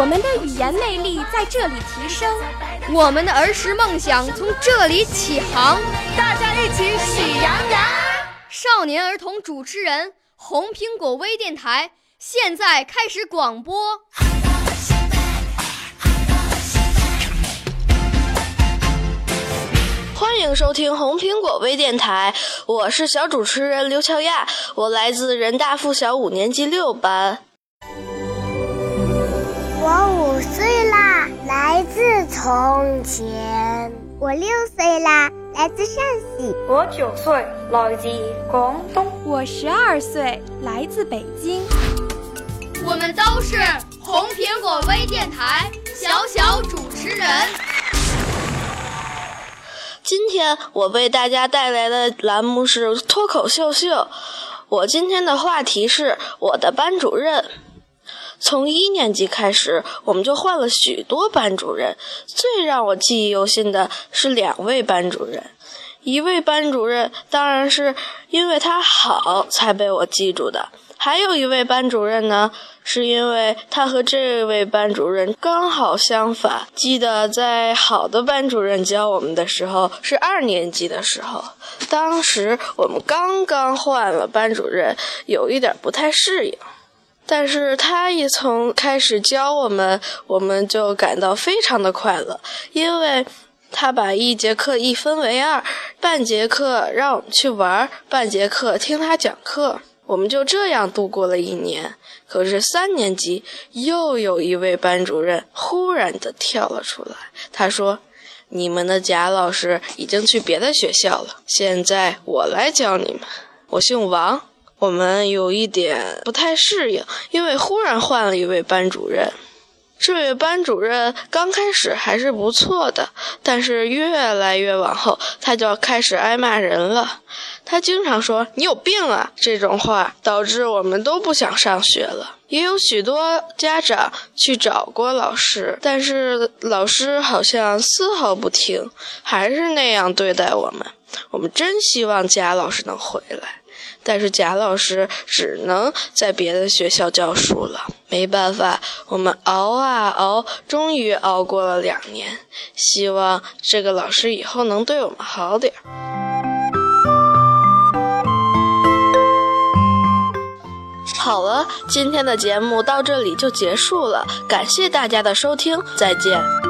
我们的语言魅力在这里提升，我们的儿时梦想从这里起航。大家一起喜羊羊。少年儿童主持人，红苹果微电台。现在开始广播，欢迎收听红苹果微电台，我是小主持人刘乔亚，我来自人大附小五年级六班。从前。我六岁啦，来自陕西。我九岁，来自广东。我十二岁，来自北京。我们都是红苹果微电台小小主持人。今天我为大家带来的栏目是脱口秀秀。我今天的话题是我的班主任。从一年级开始，我们就换了许多班主任。最让我记忆犹新的是两位班主任。一位班主任当然是因为他好才被我记住的。还有一位班主任呢，是因为他和这位班主任刚好相反。记得在好的班主任教我们的时候是二年级的时候，当时我们刚刚换了班主任，有一点不太适应。但是他一从开始教我们，我们就感到非常的快乐，因为他把一节课一分为二，半节课让我们去玩，半节课听他讲课。我们就这样度过了一年。可是三年级又有一位班主任忽然的跳了出来，他说：“你们的贾老师已经去别的学校了，现在我来教你们。我姓王。”我们有一点不太适应，因为忽然换了一位班主任。这位班主任刚开始还是不错的，但是越来越往后，他就要开始挨骂人了。他经常说“你有病啊”这种话，导致我们都不想上学了。也有许多家长去找过老师，但是老师好像丝毫不听，还是那样对待我们。我们真希望贾老师能回来。但是贾老师只能在别的学校教书了，没办法，我们熬啊熬，终于熬过了两年。希望这个老师以后能对我们好点儿。好了，今天的节目到这里就结束了，感谢大家的收听，再见。